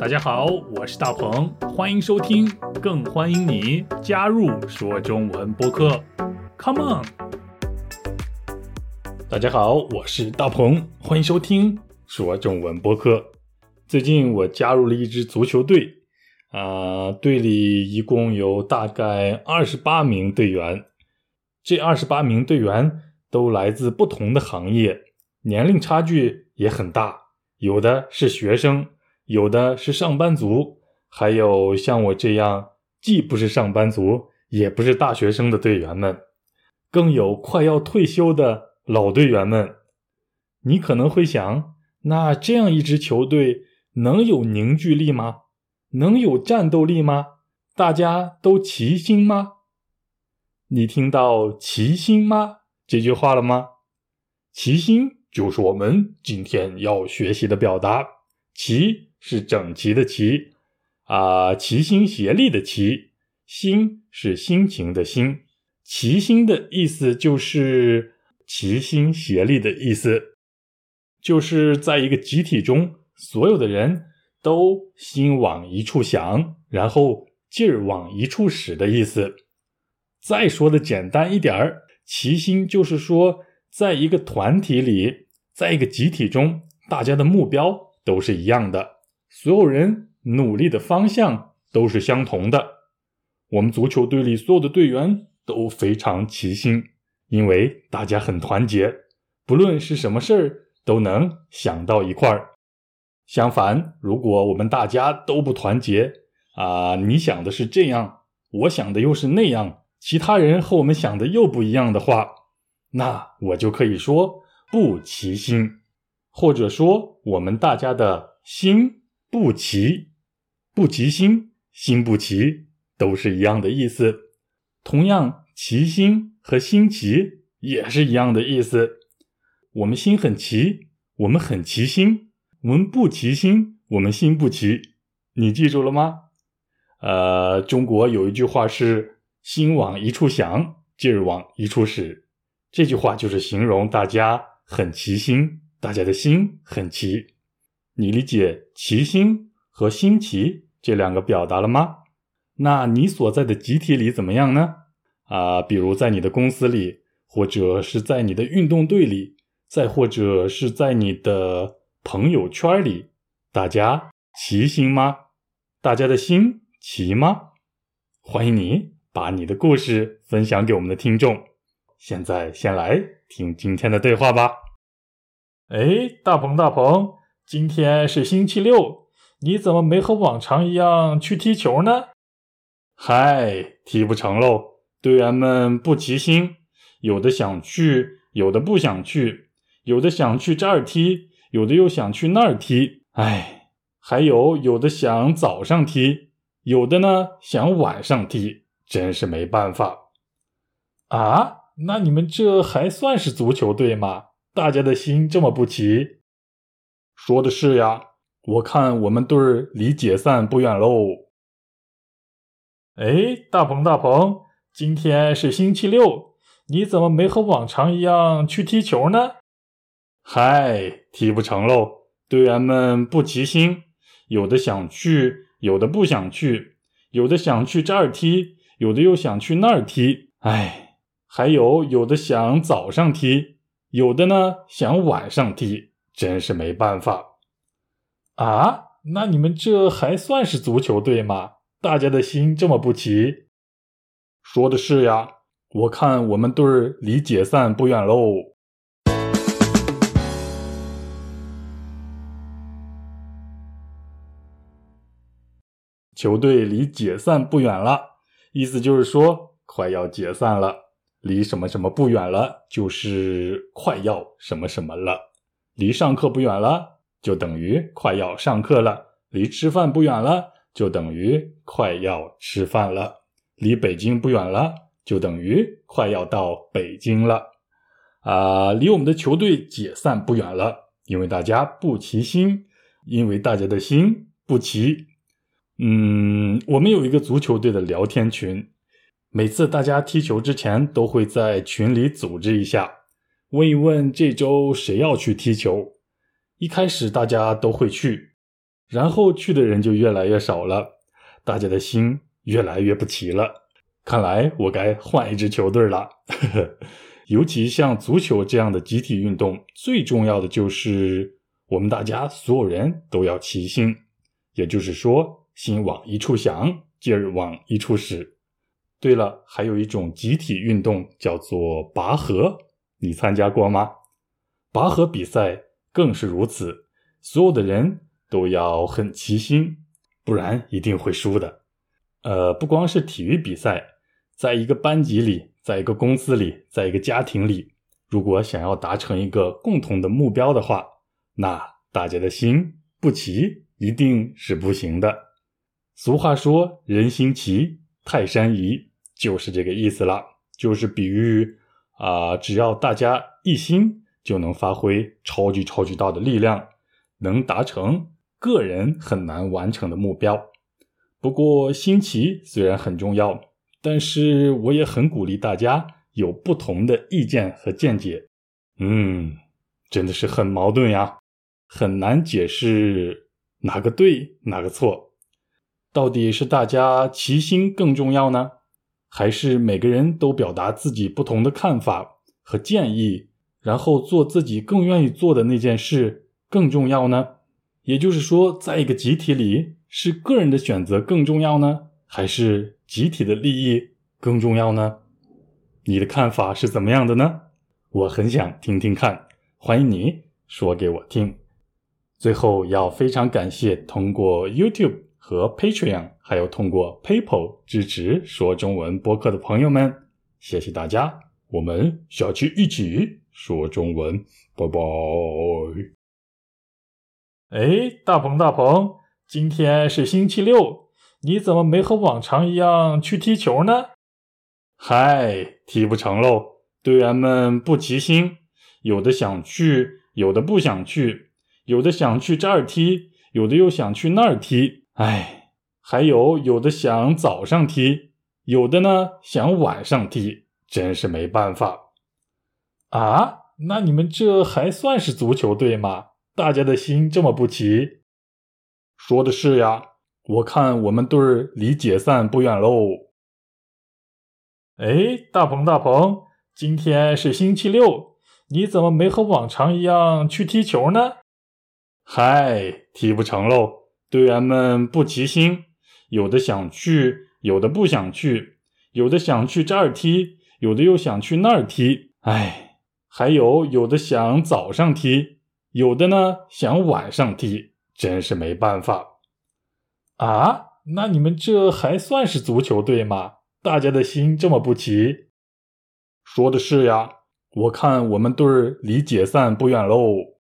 大家好，我是大鹏，欢迎收听，更欢迎你加入说中文播客。Come on！大家好，我是大鹏，欢迎收听说中文播客。最近我加入了一支足球队，啊，队里一共有大概二十八名队员，这二十八名队员都来自不同的行业，年龄差距也很大，有的是学生。有的是上班族，还有像我这样既不是上班族，也不是大学生的队员们，更有快要退休的老队员们。你可能会想，那这样一支球队能有凝聚力吗？能有战斗力吗？大家都齐心吗？你听到“齐心吗”这句话了吗？齐心就是我们今天要学习的表达，齐。是整齐的齐，啊，齐心协力的齐，心是心情的心，齐心的意思就是齐心协力的意思，就是在一个集体中，所有的人都心往一处想，然后劲儿往一处使的意思。再说的简单一点儿，齐心就是说，在一个团体里，在一个集体中，大家的目标都是一样的。所有人努力的方向都是相同的。我们足球队里所有的队员都非常齐心，因为大家很团结，不论是什么事儿都能想到一块儿。相反，如果我们大家都不团结，啊，你想的是这样，我想的又是那样，其他人和我们想的又不一样的话，那我就可以说不齐心，或者说我们大家的心。不齐，不齐心，心不齐，都是一样的意思。同样，齐心和心齐也是一样的意思。我们心很齐，我们很齐心；我们不齐心，我们心不齐。你记住了吗？呃，中国有一句话是“心往一处想，劲儿往一处使”，这句话就是形容大家很齐心，大家的心很齐。你理解“齐心”和“心齐”这两个表达了吗？那你所在的集体里怎么样呢？啊，比如在你的公司里，或者是在你的运动队里，再或者是在你的朋友圈里，大家齐心吗？大家的心齐吗？欢迎你把你的故事分享给我们的听众。现在先来听今天的对话吧。哎，大鹏，大鹏。今天是星期六，你怎么没和往常一样去踢球呢？嗨，踢不成喽，队员们不齐心，有的想去，有的不想去，有的想去这儿踢，有的又想去那儿踢。哎，还有有的想早上踢，有的呢想晚上踢，真是没办法。啊，那你们这还算是足球队吗？大家的心这么不齐。说的是呀，我看我们队儿离解散不远喽。哎，大鹏大鹏，今天是星期六，你怎么没和往常一样去踢球呢？嗨，踢不成喽，队员们不齐心，有的想去，有的不想去，有的想去这儿踢，有的又想去那儿踢。哎，还有有的想早上踢，有的呢想晚上踢。真是没办法啊！那你们这还算是足球队吗？大家的心这么不齐。说的是呀，我看我们队儿离解散不远喽。球队离解散不远了，意思就是说快要解散了。离什么什么不远了，就是快要什么什么了。离上课不远了，就等于快要上课了；离吃饭不远了，就等于快要吃饭了；离北京不远了，就等于快要到北京了。啊，离我们的球队解散不远了，因为大家不齐心，因为大家的心不齐。嗯，我们有一个足球队的聊天群，每次大家踢球之前都会在群里组织一下。问一问这周谁要去踢球？一开始大家都会去，然后去的人就越来越少了，大家的心越来越不齐了。看来我该换一支球队了。尤其像足球这样的集体运动，最重要的就是我们大家所有人都要齐心，也就是说，心往一处想，劲儿往一处使。对了，还有一种集体运动叫做拔河，你参加过吗？拔河比赛更是如此，所有的人都要很齐心，不然一定会输的。呃，不光是体育比赛。在一个班级里，在一个公司里，在一个家庭里，如果想要达成一个共同的目标的话，那大家的心不齐一定是不行的。俗话说“人心齐，泰山移”，就是这个意思了。就是比喻啊，只要大家一心，就能发挥超级超级大的力量，能达成个人很难完成的目标。不过，心齐虽然很重要。但是我也很鼓励大家有不同的意见和见解，嗯，真的是很矛盾呀，很难解释哪个对哪个错，到底是大家齐心更重要呢，还是每个人都表达自己不同的看法和建议，然后做自己更愿意做的那件事更重要呢？也就是说，在一个集体里，是个人的选择更重要呢？还是集体的利益更重要呢？你的看法是怎么样的呢？我很想听听看，欢迎你说给我听。最后要非常感谢通过 YouTube 和 Patreon，还有通过 PayPal 支持说中文播客的朋友们，谢谢大家！我们下期一起说中文，拜拜。哎，大鹏大鹏，今天是星期六。你怎么没和往常一样去踢球呢？嗨，踢不成喽，队员们不齐心，有的想去，有的不想去，有的想去这儿踢，有的又想去那儿踢。哎，还有有的想早上踢，有的呢想晚上踢，真是没办法。啊，那你们这还算是足球队吗？大家的心这么不齐？说的是呀。我看我们队儿离解散不远喽。哎，大鹏大鹏，今天是星期六，你怎么没和往常一样去踢球呢？嗨，踢不成喽，队员们不齐心，有的想去，有的不想去，有的想去这儿踢，有的又想去那儿踢。哎，还有有的想早上踢，有的呢想晚上踢，真是没办法。啊，那你们这还算是足球队吗？大家的心这么不齐？说的是呀，我看我们队儿离解散不远喽。